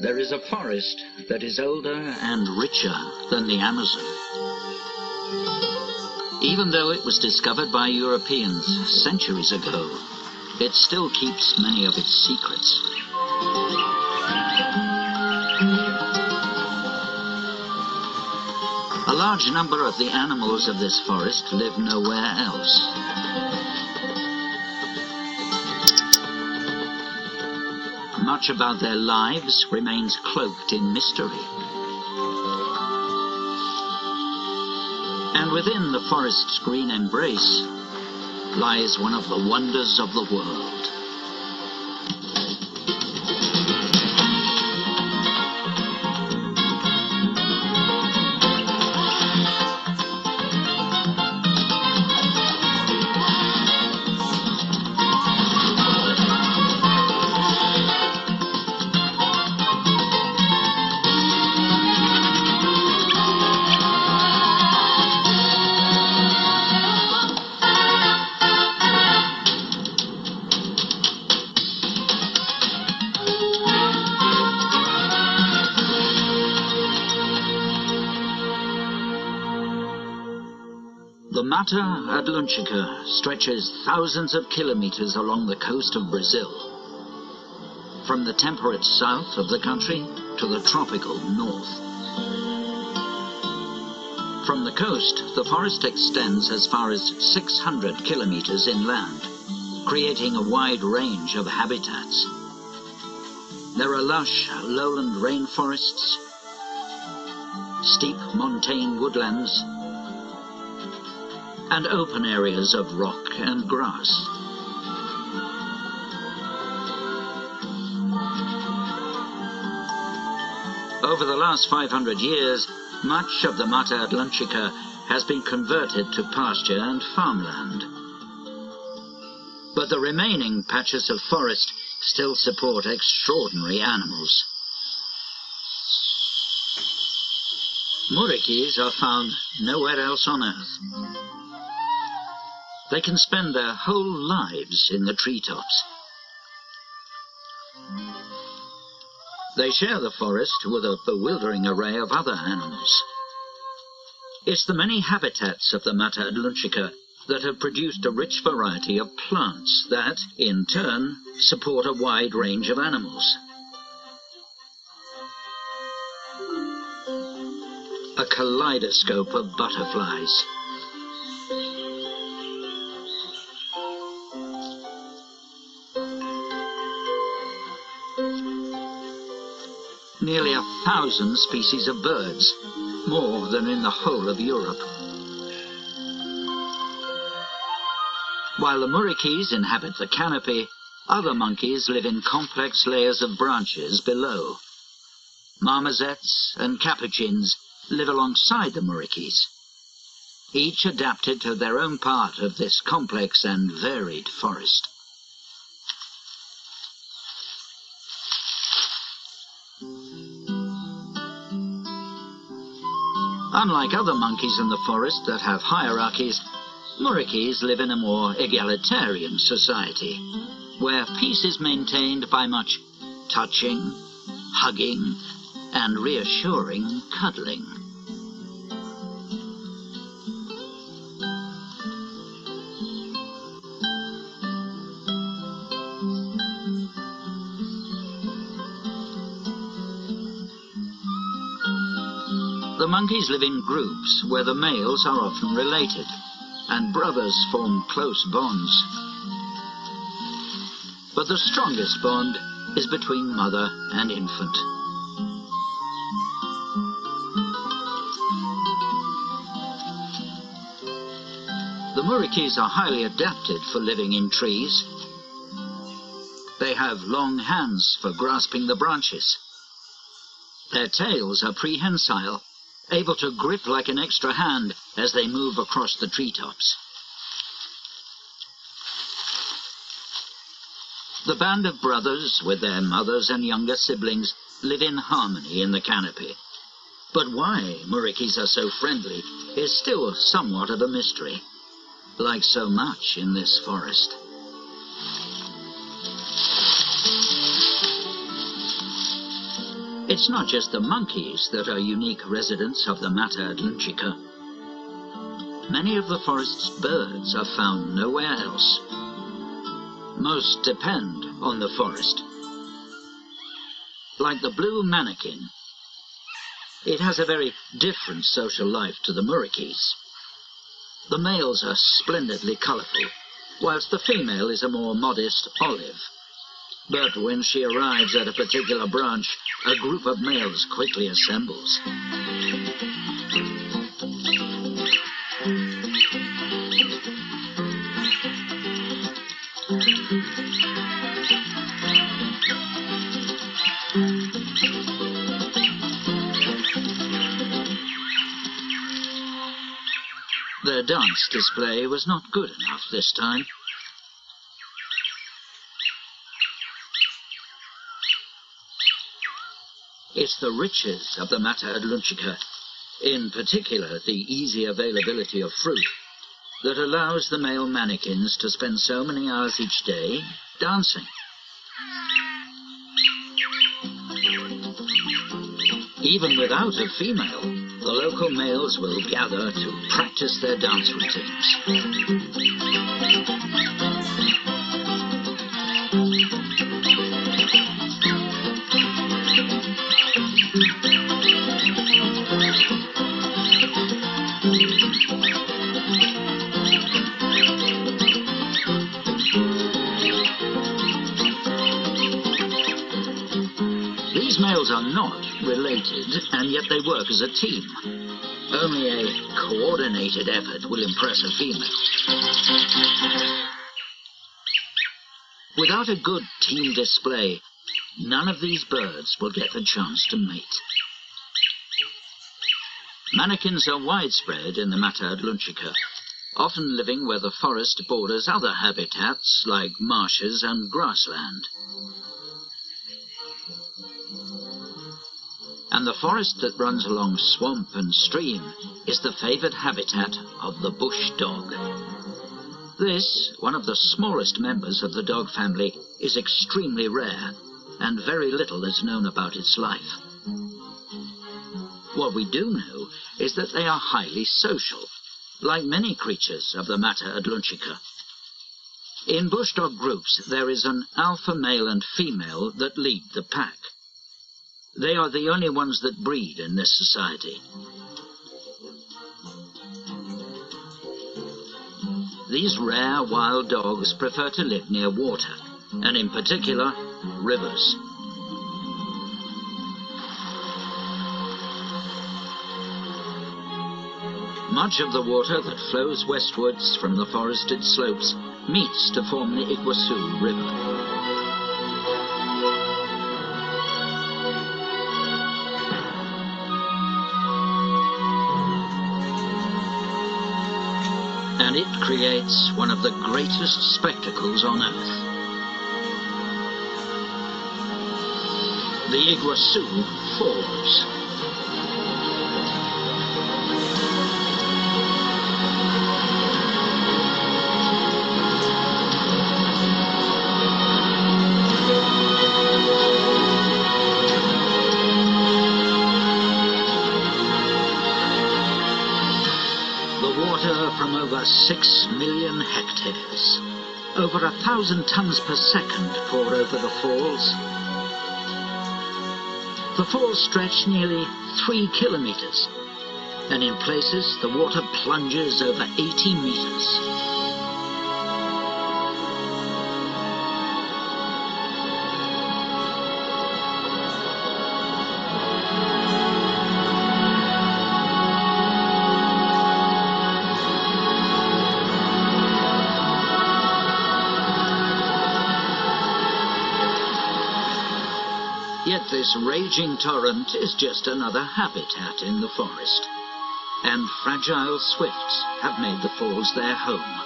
there is a forest that is older and richer than the Amazon. Even though it was discovered by Europeans centuries ago, it still keeps many of its secrets. A large number of the animals of this forest live nowhere else. Much about their lives remains cloaked in mystery. And within the forest's green embrace lies one of the wonders of the world. Mata Atlântica stretches thousands of kilometers along the coast of Brazil. From the temperate south of the country to the tropical north. From the coast, the forest extends as far as 600 kilometers inland, creating a wide range of habitats. There are lush lowland rainforests, steep montane woodlands, and open areas of rock and grass. Over the last 500 years, much of the Mata Atlântica has been converted to pasture and farmland. But the remaining patches of forest still support extraordinary animals. Muriquis are found nowhere else on Earth. They can spend their whole lives in the treetops. They share the forest with a bewildering array of other animals. It's the many habitats of the Mata Atlântica that have produced a rich variety of plants that, in turn, support a wide range of animals. A kaleidoscope of butterflies. Nearly a thousand species of birds, more than in the whole of Europe. While the muriquis inhabit the canopy, other monkeys live in complex layers of branches below. Marmosets and capuchins live alongside the muriquis, each adapted to their own part of this complex and varied forest. Unlike other monkeys in the forest that have hierarchies, muriquis live in a more egalitarian society, where peace is maintained by much touching, hugging, and reassuring cuddling. Monkeys live in groups where the males are often related, and brothers form close bonds. But the strongest bond is between mother and infant. The muriquis are highly adapted for living in trees. They have long hands for grasping the branches. Their tails are prehensile, able to grip like an extra hand as they move across the treetops. The band of brothers, with their mothers and younger siblings, live in harmony in the canopy. But why Muriquis are so friendly is still somewhat of a mystery, like so much in this forest. It's not just the monkeys that are unique residents of the Mata Atlântica. Many of the forest's birds are found nowhere else. Most depend on the forest. Like the blue manakin, it has a very different social life to the muriquis. The males are splendidly colourful, whilst the female is a more modest olive. But when she arrives at a particular branch, a group of males quickly assembles. Their dance display was not good enough this time. It's the riches of the Mata Atlântica, in particular the easy availability of fruit, that allows the male manakins to spend so many hours each day dancing. Even without a female, the local males will gather to practice their dance routines. Related, and yet they work as a team. Only a coordinated effort will impress a female. Without a good team display, none of these birds will get the chance to mate. Manakins are widespread in the Mata Atlântica, often living where the forest borders other habitats like marshes and grassland. And the forest that runs along swamp and stream is the favoured habitat of the bush dog. This, one of the smallest members of the dog family, is extremely rare, and very little is known about its life. What we do know is that they are highly social, like many creatures of the Mata Atlântica. In bush dog groups, there is an alpha male and female that lead the pack. They are the only ones that breed in this society. These rare wild dogs prefer to live near water, and in particular, rivers. Much of the water that flows westwards from the forested slopes meets to form the Iguazu River. And it creates one of the greatest spectacles on earth. The Iguazu Falls. Over a thousand tons per second pour over the falls. The falls stretch nearly three kilometers, and in places the water plunges over 80 meters. Yet this raging torrent is just another habitat in the forest. And fragile swifts have made the falls their home.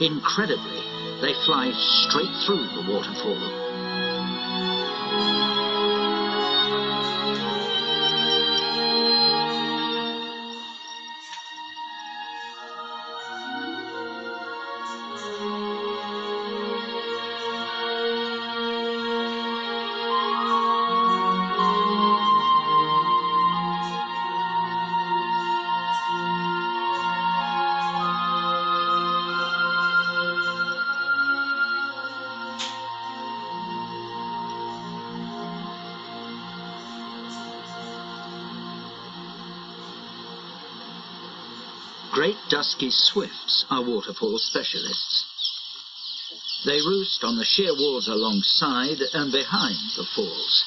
Incredibly, they fly straight through the waterfall. Dusky swifts are waterfall specialists. They roost on the sheer walls alongside and behind the falls.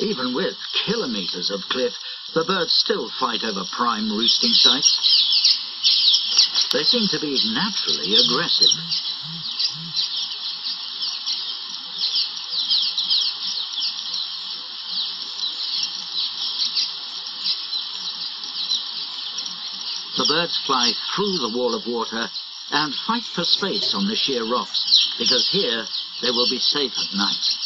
Even with kilometers of cliff, the birds still fight over prime roosting sites. They seem to be naturally aggressive. Birds fly through the wall of water and fight for space on the sheer rocks, because here they will be safe at night.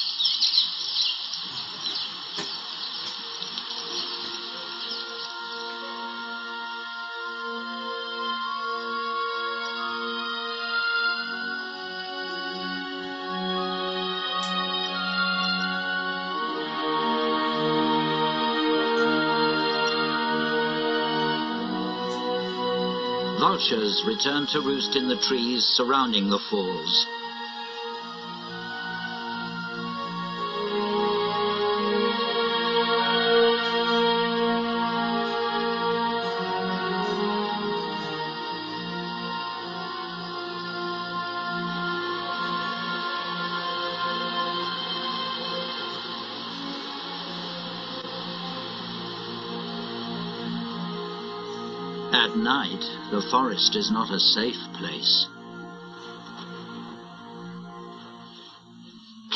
Vultures return to roost in the trees surrounding the falls. The forest is not a safe place.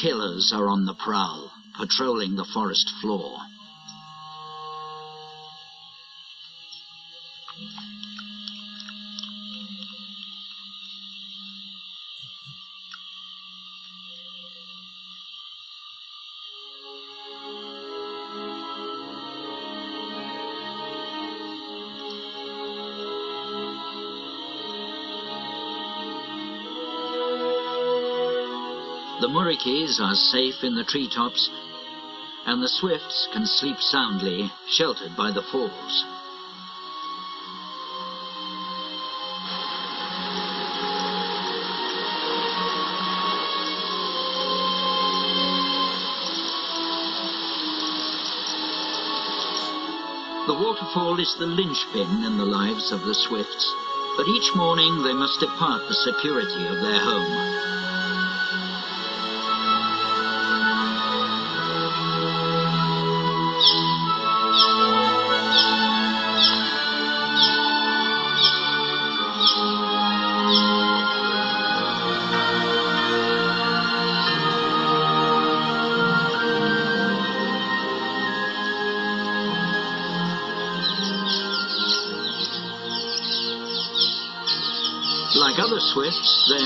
Killers are on the prowl, patrolling the forest floor. The muriquis are safe in the treetops, and the swifts can sleep soundly, sheltered by the falls. The waterfall is the linchpin in the lives of the swifts, but each morning they must depart the security of their home.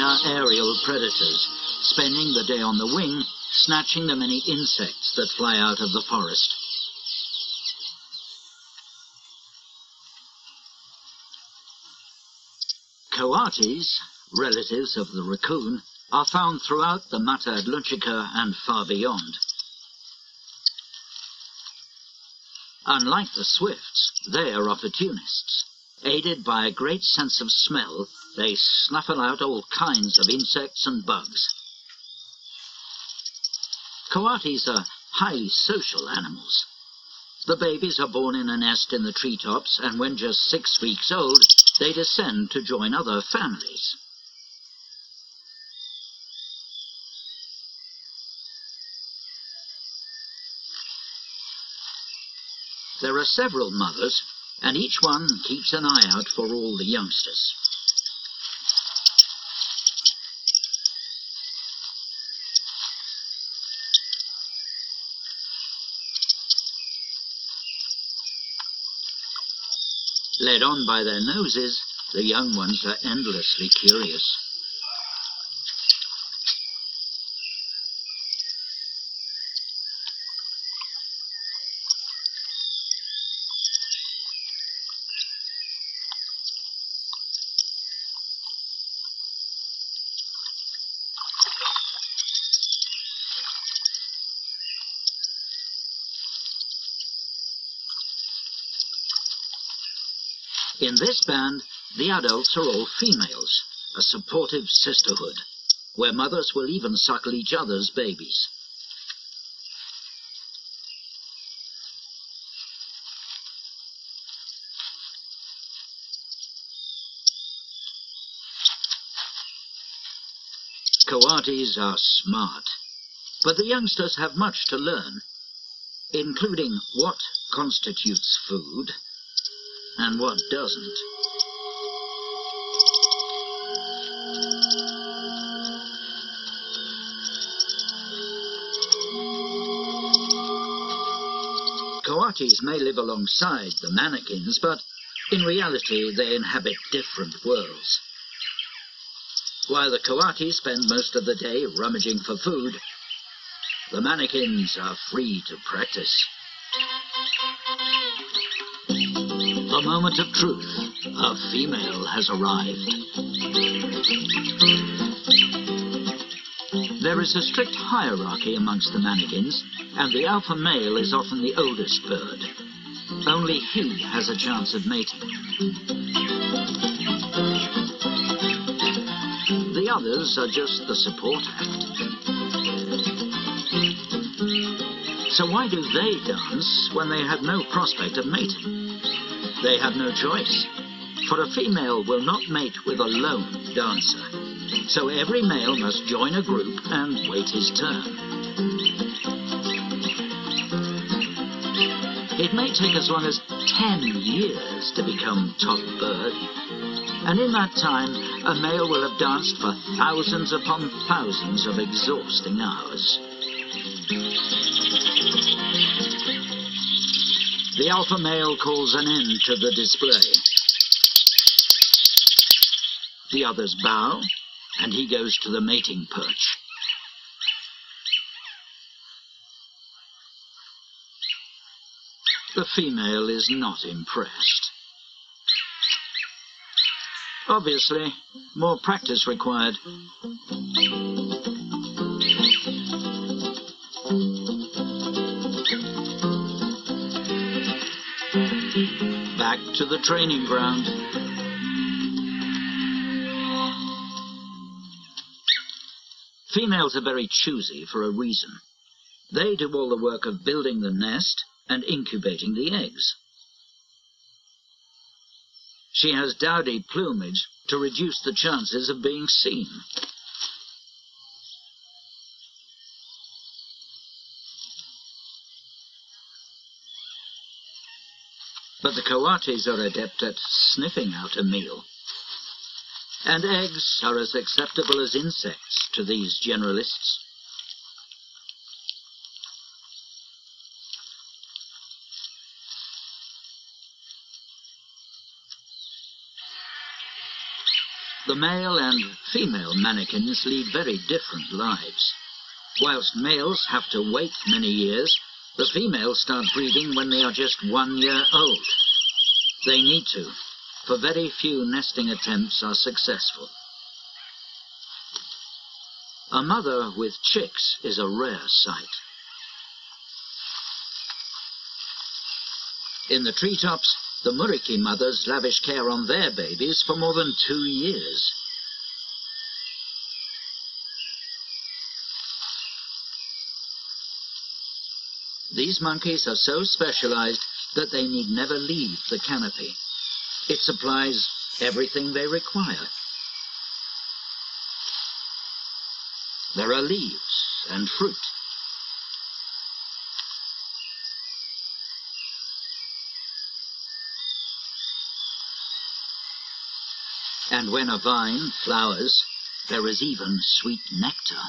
Are aerial predators, spending the day on the wing, snatching the many insects that fly out of the forest. Coatis, relatives of the raccoon, are found throughout the Mata Atlântica and far beyond. Unlike the swifts, they are opportunists. Aided by a great sense of smell, they snuffle out all kinds of insects and bugs. Coatis are highly social animals. The babies are born in a nest in the treetops, and when just six weeks old, they descend to join other families. There are several mothers, and each one keeps an eye out for all the youngsters. Led on by their noses, the young ones are endlessly curious. this band, the adults are all females, a supportive sisterhood, where mothers will even suckle each other's babies. Coatis are smart, but the youngsters have much to learn, including what constitutes food, and what doesn't. Coatis may live alongside the manakins, but in reality they inhabit different worlds. While the Coatis spend most of the day rummaging for food, the manakins are free to practice. Moment of truth. A female has arrived. There is a strict hierarchy amongst the manakins, and the alpha male is often the oldest bird. Only he has a chance of mating. The others are just the support act. So why do they dance when they have no prospect of mating? They have no choice, for a female will not mate with a lone dancer. So every male must join a group and wait his turn. It may take as long as 10 years to become top bird. And in that time, a male will have danced for thousands upon thousands of exhausting hours. The alpha male calls an end to the display. The others bow, and he goes to the mating perch. The female is not impressed. Obviously, more practice required. The training ground. Females are very choosy for a reason. They do all the work of building the nest and incubating the eggs. She has dowdy plumage to reduce the chances of being seen. But the coatis are adept at sniffing out a meal. And eggs are as acceptable as insects to these generalists. The male and female manakins lead very different lives. Whilst males have to wait many years, the females start breeding when they are just one year old. They need to, for very few nesting attempts are successful. A mother with chicks is a rare sight. In the treetops, the Muriqui mothers lavish care on their babies for more than two years. These monkeys are so specialized that they need never leave the canopy. It supplies everything they require. There are leaves and fruit. And when a vine flowers, there is even sweet nectar.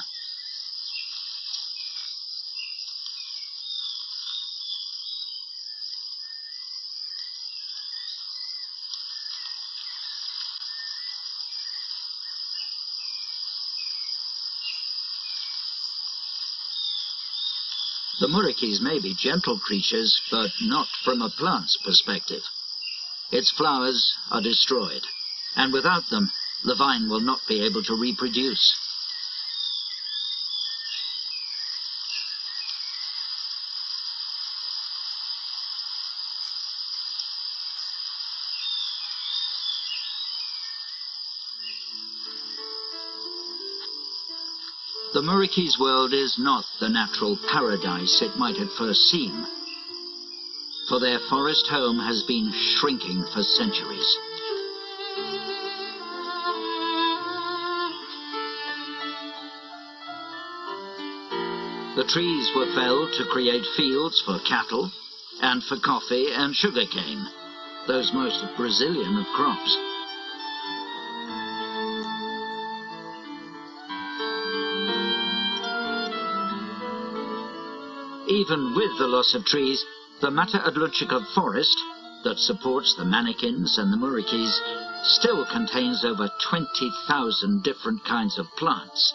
The muriquis may be gentle creatures, but not from a plant's perspective. Its flowers are destroyed and without them, the vine will not be able to reproduce. The Muriqui's world is not the natural paradise it might at first seem, for their forest home has been shrinking for centuries. The trees were felled to create fields for cattle and for coffee and sugarcane, those most Brazilian of crops. Even with the loss of trees, the Mata Atlântica forest that supports the manakins and the muriquis still contains over 20,000 different kinds of plants.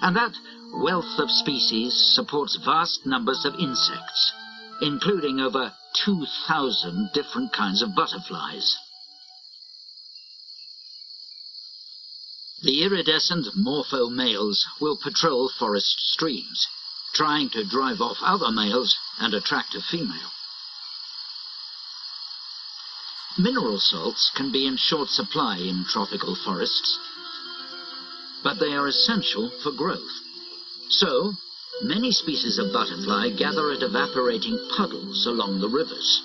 And that wealth of species supports vast numbers of insects, including over 2,000 different kinds of butterflies. The iridescent morpho males will patrol forest streams, trying to drive off other males and attract a female. Mineral salts can be in short supply in tropical forests, but they are essential for growth. So, many species of butterfly gather at evaporating puddles along the rivers.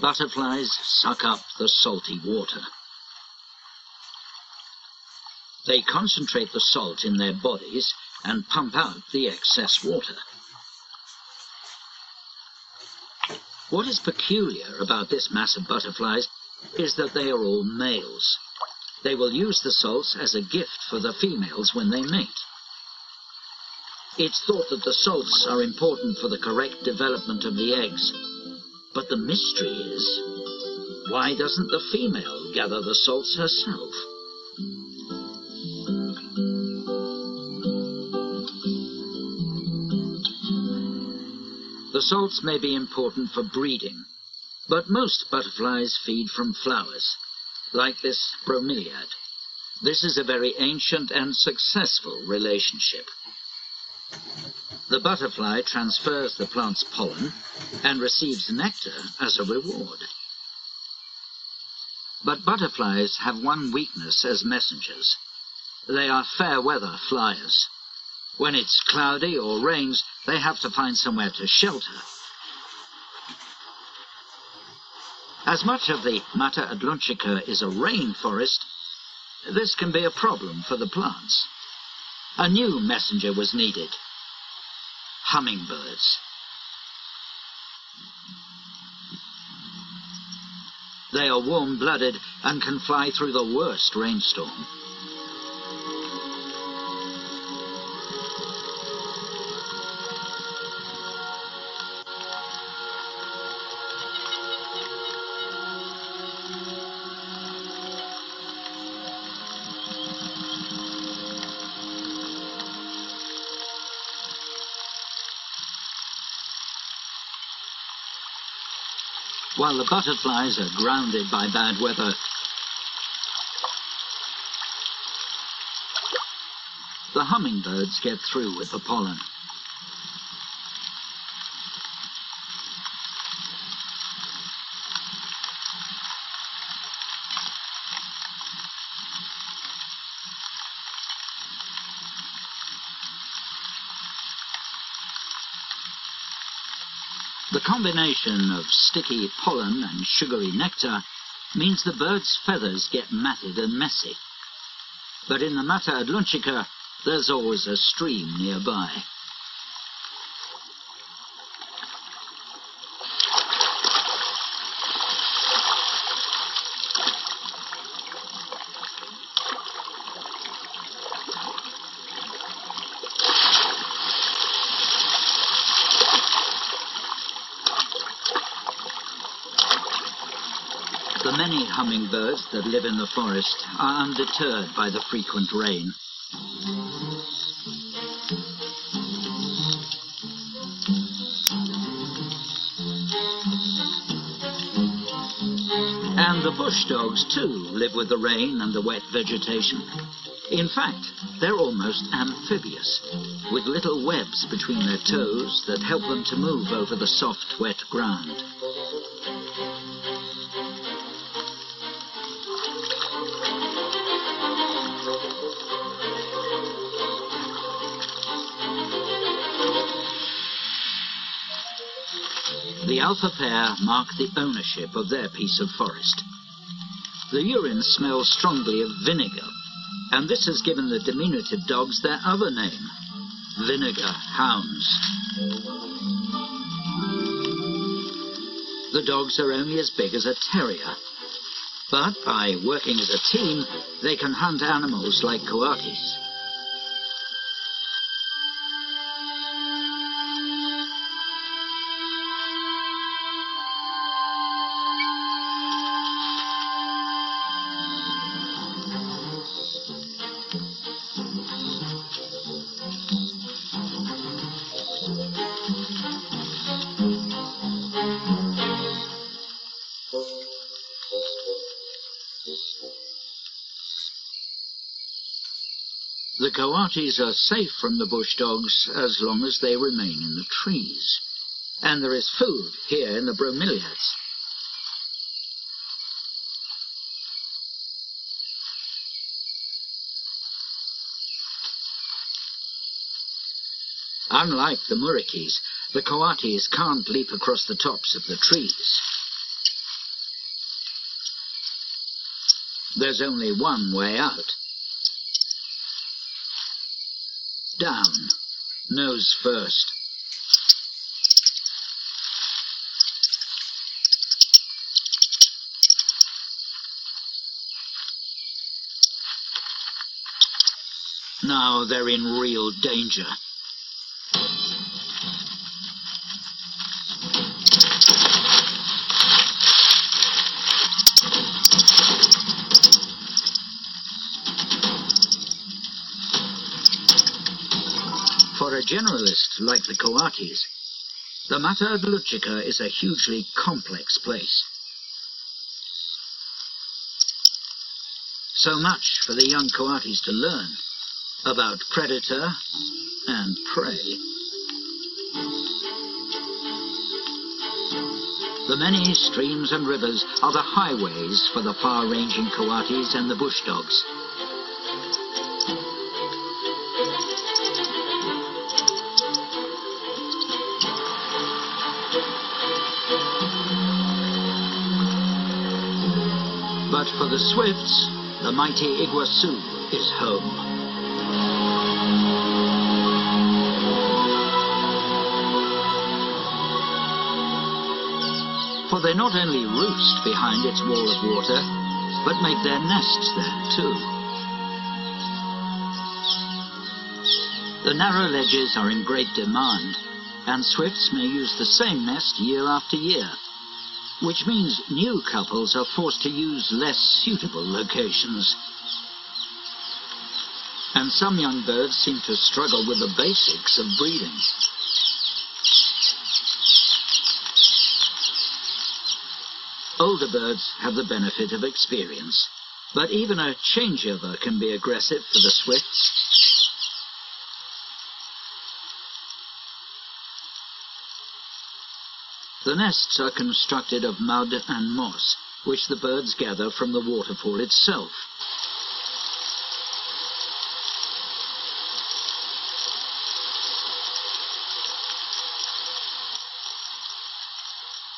Butterflies suck up the salty water. They concentrate the salt in their bodies and pump out the excess water. What is peculiar about this mass of butterflies is that they are all males. They will use the salts as a gift for the females when they mate. It's thought that the salts are important for the correct development of the eggs, but the mystery is, why doesn't the female gather the salts herself? The salts may be important for breeding, but most butterflies feed from flowers, like this bromeliad. This is a very ancient and successful relationship. The butterfly transfers the plant's pollen and receives nectar as a reward. But butterflies have one weakness as messengers. They are fair weather flyers. When it's cloudy or rains, they have to find somewhere to shelter. As much of the Mata Atlântica is a rainforest, this can be a problem for the plants. A new messenger was needed. Hummingbirds. They are warm-blooded and can fly through the worst rainstorm. While the butterflies are grounded by bad weather. The hummingbirds get through with the pollen. Combination of sticky pollen and sugary nectar means the bird's feathers get matted and messy. But in the Mata Atlântica, there's always a stream nearby. The many hummingbirds that live in the forest are undeterred by the frequent rain. And the bush dogs, too, live with the rain and the wet vegetation. In fact, they're almost amphibious, with little webs between their toes that help them to move over the soft, wet ground. The alpha pair mark the ownership of their piece of forest. The urine smells strongly of vinegar, and this has given the diminutive dogs their other name, vinegar hounds. The dogs are only as big as a terrier, but by working as a team, they can hunt animals like coatis. The coatis are safe from the bush dogs as long as they remain in the trees. And there is food here in the bromeliads. Unlike the muriquis, the coatis can't leap across the tops of the trees. There's only one way out. Down, nose first. Now they're in real danger. Generalist like the Coatis, the Mata Atlântica is a hugely complex place. So much for the young Coatis to learn about predator and prey. The many streams and rivers are the highways for the far-ranging Coatis and the bush dogs. For the Swifts, the mighty Iguazu is home. For they not only roost behind its wall of water, but make their nests there too. The narrow ledges are in great demand, and swifts may use the same nest year after year, which means new couples are forced to use less suitable locations. And some young birds seem to struggle with the basics of breeding. Older birds have the benefit of experience, but even a changeover can be aggressive for the swifts. The nests are constructed of mud and moss, which the birds gather from the waterfall itself.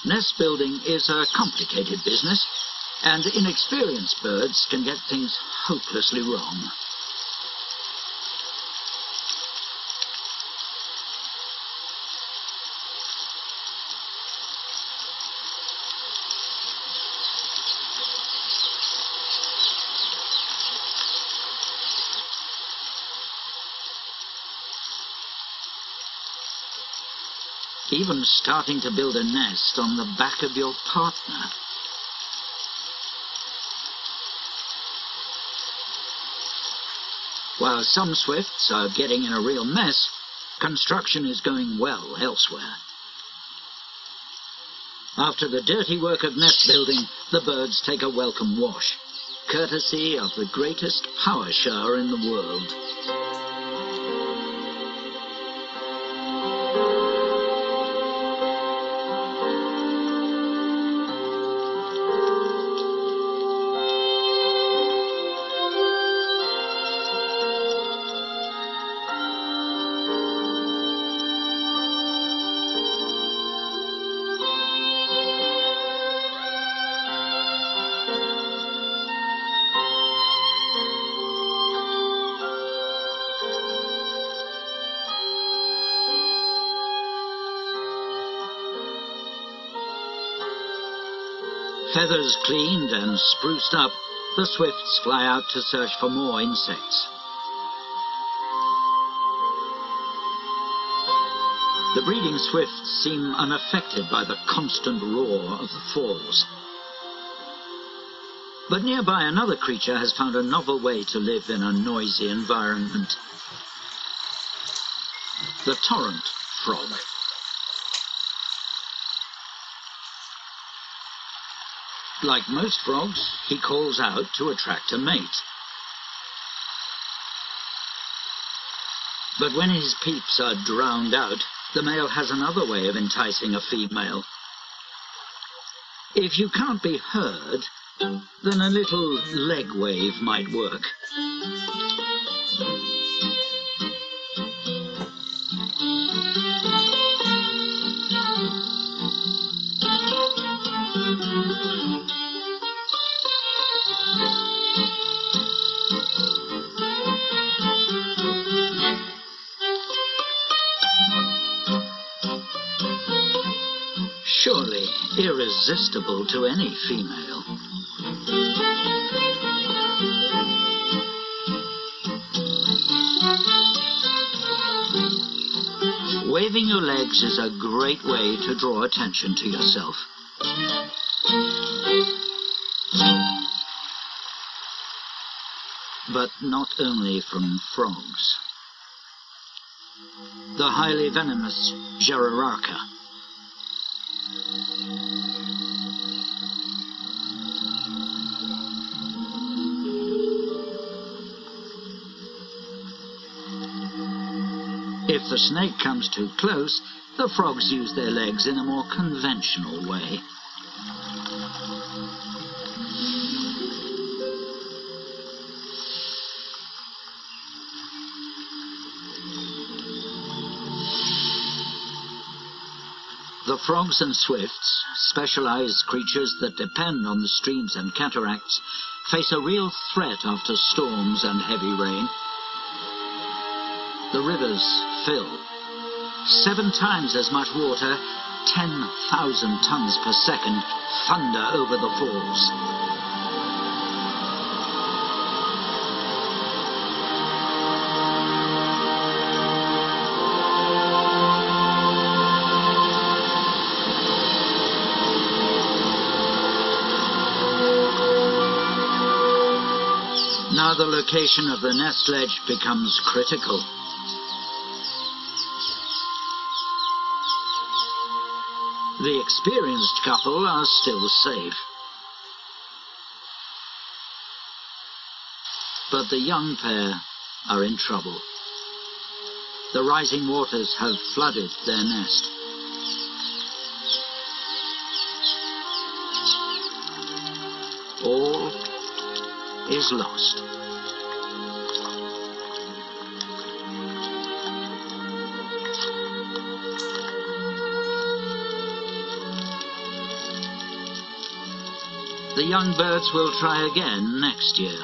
Nest building is a complicated business, and inexperienced birds can get things hopelessly wrong. Even starting to build a nest on the back of your partner. While some swifts are getting in a real mess, construction is going well elsewhere. After the dirty work of nest building, the birds take a welcome wash, courtesy of the greatest power shower in the world. Feathers cleaned and spruced up, the swifts fly out to search for more insects. The breeding swifts seem unaffected by the constant roar of the falls. But nearby another creature has found a novel way to live in a noisy environment. The torrent frog. Like most frogs, he calls out to attract a mate. But when his peeps are drowned out, the male has another way of enticing a female. If you can't be heard, then a little leg wave might work. Irresistible to any female. Waving your legs is a great way to draw attention to yourself. But not only from frogs. The highly venomous Jararaca. If the snake comes too close, the frogs use their legs in a more conventional way. The frogs and swifts, specialized creatures that depend on the streams and cataracts, face a real threat after storms and heavy rain. The rivers fill. Seven times as much water, 10,000 tons per second, thunder over the falls. Now the location of the nest ledge becomes critical. Experienced couple are still safe. But the young pair are in trouble. The rising waters have flooded their nest. All is lost. The young birds will try again next year.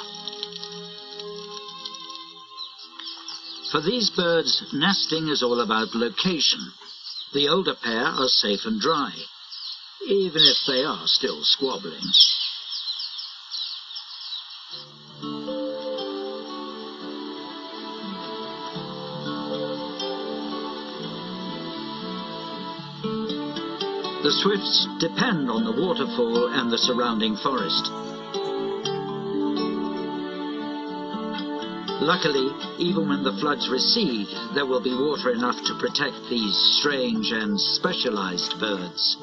For these birds, nesting is all about location. The older pair are safe and dry, even if they are still squabbling. The swifts depend on the waterfall and the surrounding forest. Luckily, even when the floods recede, there will be water enough to protect these strange and specialized birds.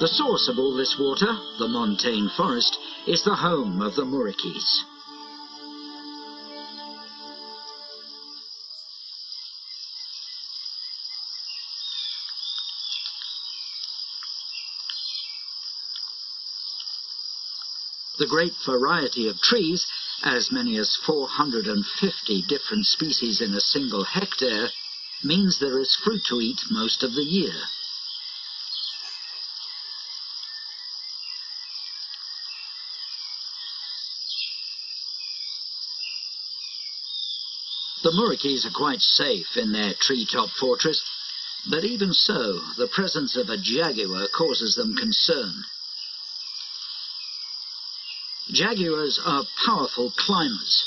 The source of all this water, the montane forest, is the home of the Muriquis. The great variety of trees, as many as 450 different species in a single hectare, means there is fruit to eat most of the year. The Muriquis are quite safe in their treetop fortress, But even so, the presence of a jaguar causes them concern. Jaguars are powerful climbers,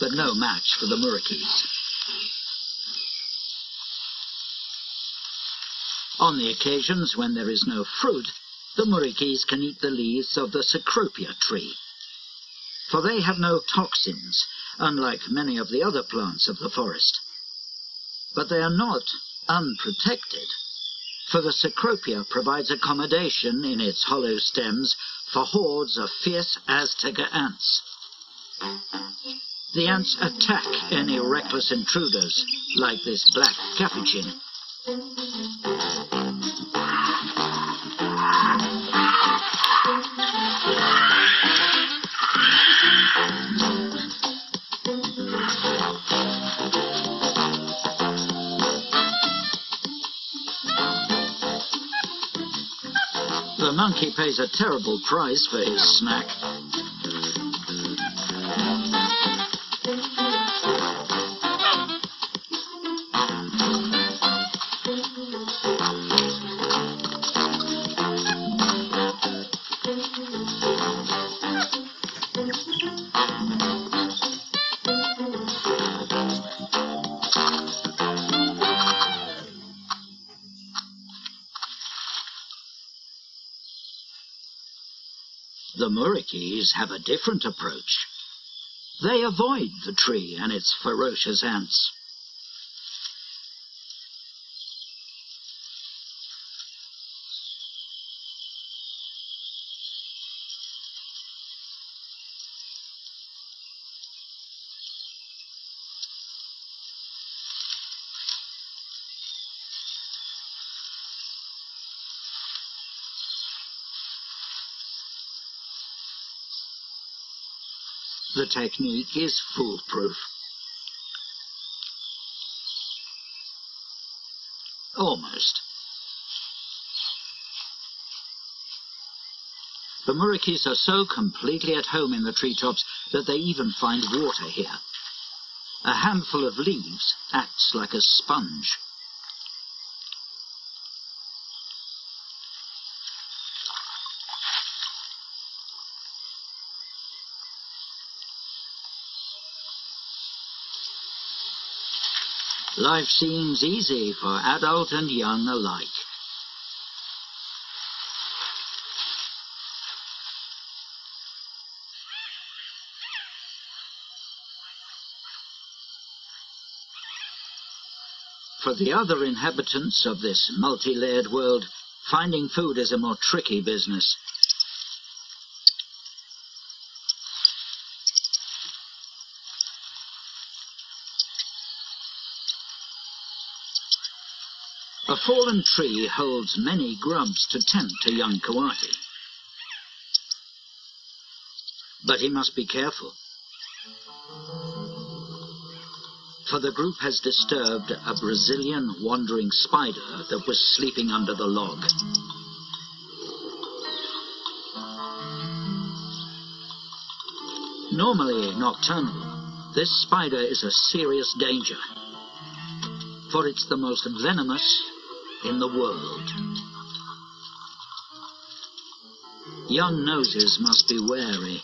but no match for the muriquis. On the occasions when there is no fruit, the muriquis can eat the leaves of the cecropia tree, for they have no toxins, unlike many of the other plants of the forest. But they are not unprotected, for the cecropia provides accommodation in its hollow stems for hordes of fierce Azteca ants. The ants attack any reckless intruders, like this black capuchin. Monkey pays a terrible price for his snack. The muriquis have a different approach. They avoid the tree and its ferocious ants. The technique is foolproof. Almost. The muriquis are so completely at home in the treetops that they even find water here. A handful of leaves acts like a sponge. Life seems easy for adult and young alike. For the other inhabitants of this multi-layered world, finding food is a more tricky business. A fallen tree holds many grubs to tempt a young coati. But he must be careful. For the group has disturbed a Brazilian wandering spider that was sleeping under the log. Normally nocturnal, this spider is a serious danger, for it's the most venomous in the world. Young noses must be wary.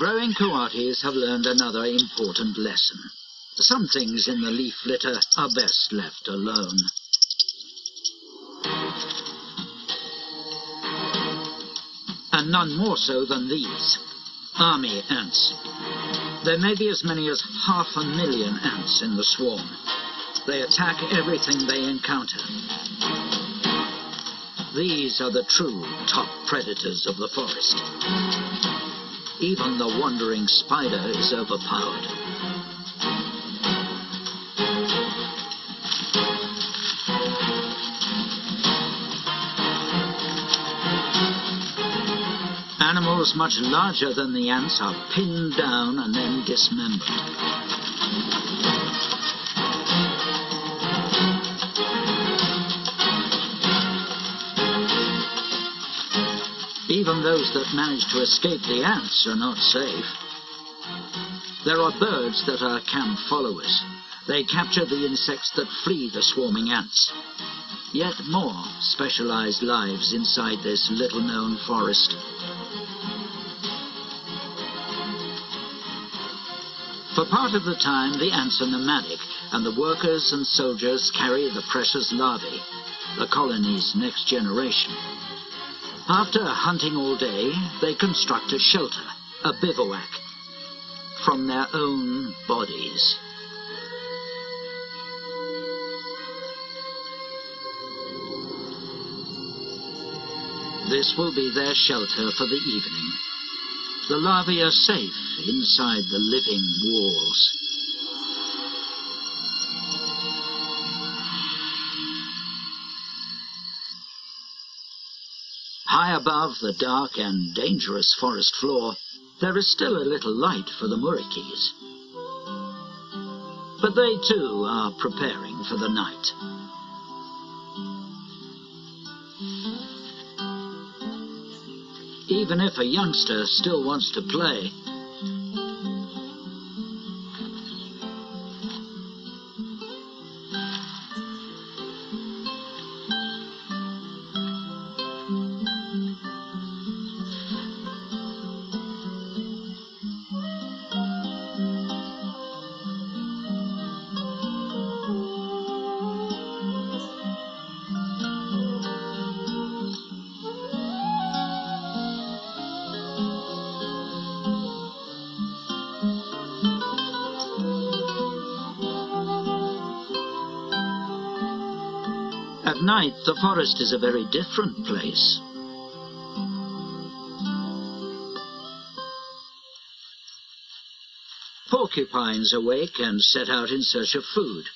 Growing coatis have learned another important lesson. Some things in the leaf litter are best left alone. And none more so than these. Army ants. There may be as many as half a million ants in the swarm. They attack everything they encounter. These are the true top predators of the forest. Even the wandering spider is overpowered. Animals much larger than the ants are pinned down and then dismembered. Those that manage to escape the ants are not safe. There are birds that are camp followers. They capture the insects that flee the swarming ants. Yet more specialized lives inside this little-known forest. For part of the time, the ants are nomadic, and the workers and soldiers carry the precious larvae, the colony's next generation. After hunting all day, they construct a shelter, a bivouac, from their own bodies. This will be their shelter for the evening. The larvae are safe inside the living walls. High above the dark and dangerous forest floor, there is still a little light for the Muriquis. But they too are preparing for the night. Even if a youngster still wants to play, the forest is a very different place. Porcupines awake and set out in search of food.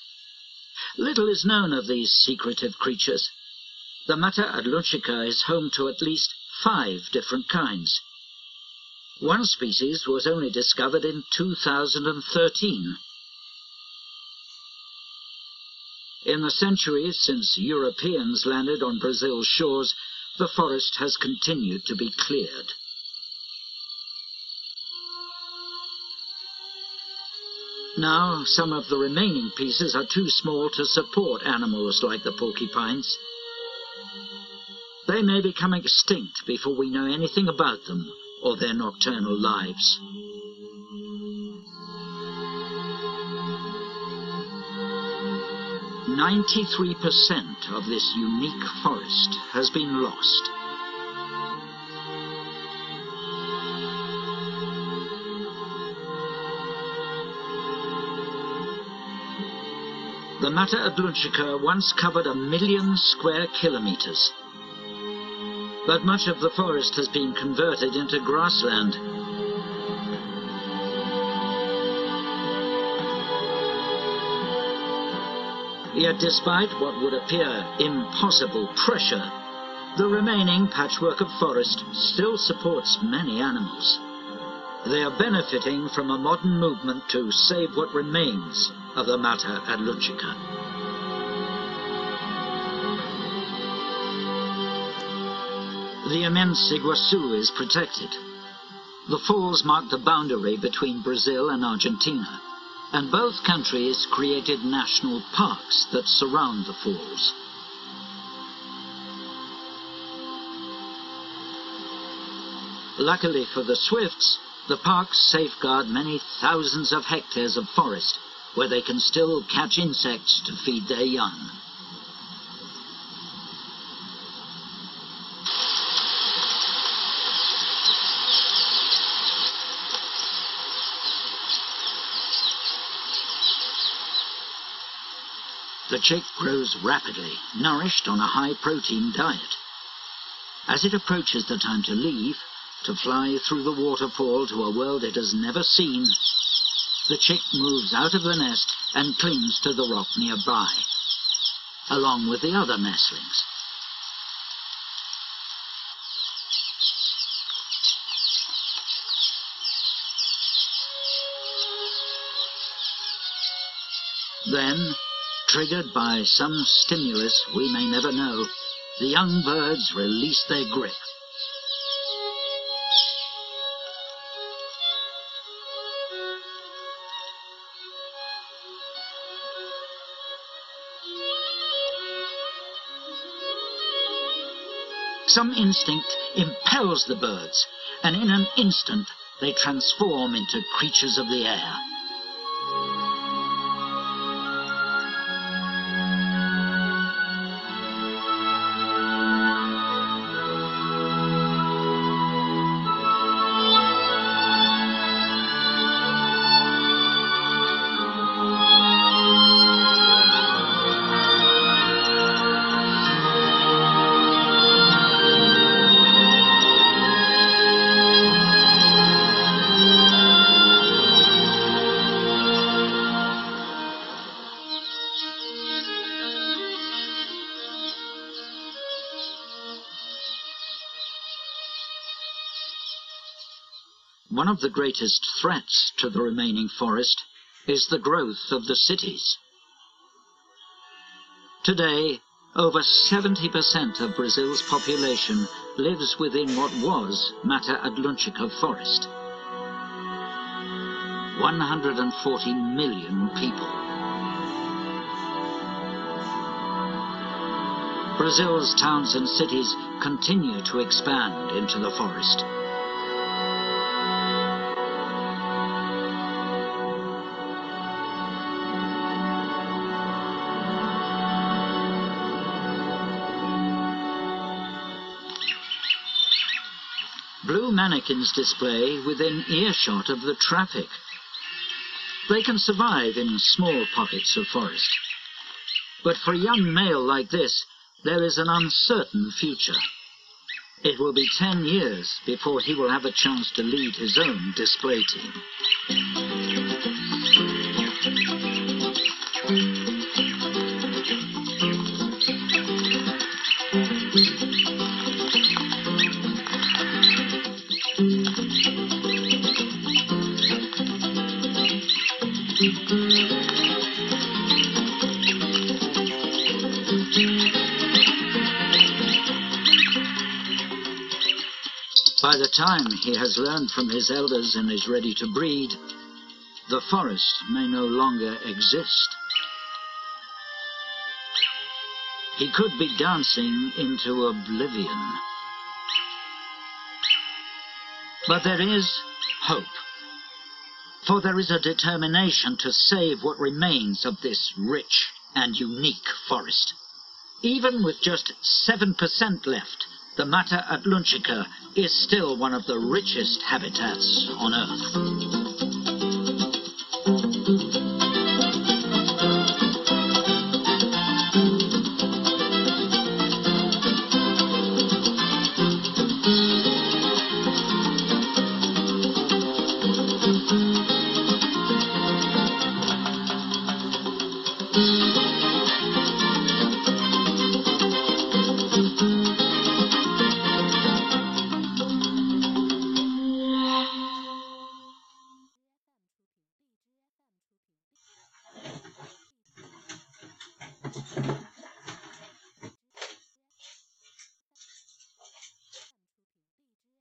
Little is known of these secretive creatures. The Mata Atlântica is home to at least five different kinds. One species was only discovered in 2013. In the centuries since Europeans landed on Brazil's shores, the forest has continued to be cleared. Now, some of the remaining pieces are too small to support animals like the porcupines. They may become extinct before we know anything about them or their nocturnal lives. Ninety-three percent of this unique forest has been lost. The Mata Atlântica once covered a million square kilometers. But much of the forest has been converted into grassland. Yet despite what would appear impossible pressure, the remaining patchwork of forest still supports many animals. They are benefiting from a modern movement to save what remains of the Mata Atlântica. The immense Iguazu is protected. The falls mark the boundary between Brazil and Argentina, and both countries created national parks that surround the falls. Luckily for the swifts, the parks safeguard many thousands of hectares of forest where they can still catch insects to feed their young. The chick grows rapidly, nourished on a high-protein diet. As it approaches the time to leave, to fly through the waterfall to a world it has never seen, the chick moves out of the nest and clings to the rock nearby, along with the other nestlings. Then, triggered by some stimulus we may never know, the young birds release their grip. Some instinct impels the birds, and in an instant they transform into creatures of the air. Of the greatest threats to the remaining forest is the growth of the cities. Today, over 70% of Brazil's population lives within what was Mata Atlântica forest. 140 million people. Brazil's towns and cities continue to expand into the forest. Mannequins display within earshot of the traffic. They can survive in small pockets of forest. But for a young male like this, there is an uncertain future. It will be ten years before he will have a chance to lead his own display team. By the time he has learned from his elders and is ready to breed, the forest may no longer exist. He could be dancing into oblivion. But there is hope. For there is a determination to save what remains of this rich and unique forest. Even with just 7% left, the Mata Atlântica is still one of the richest habitats on Earth.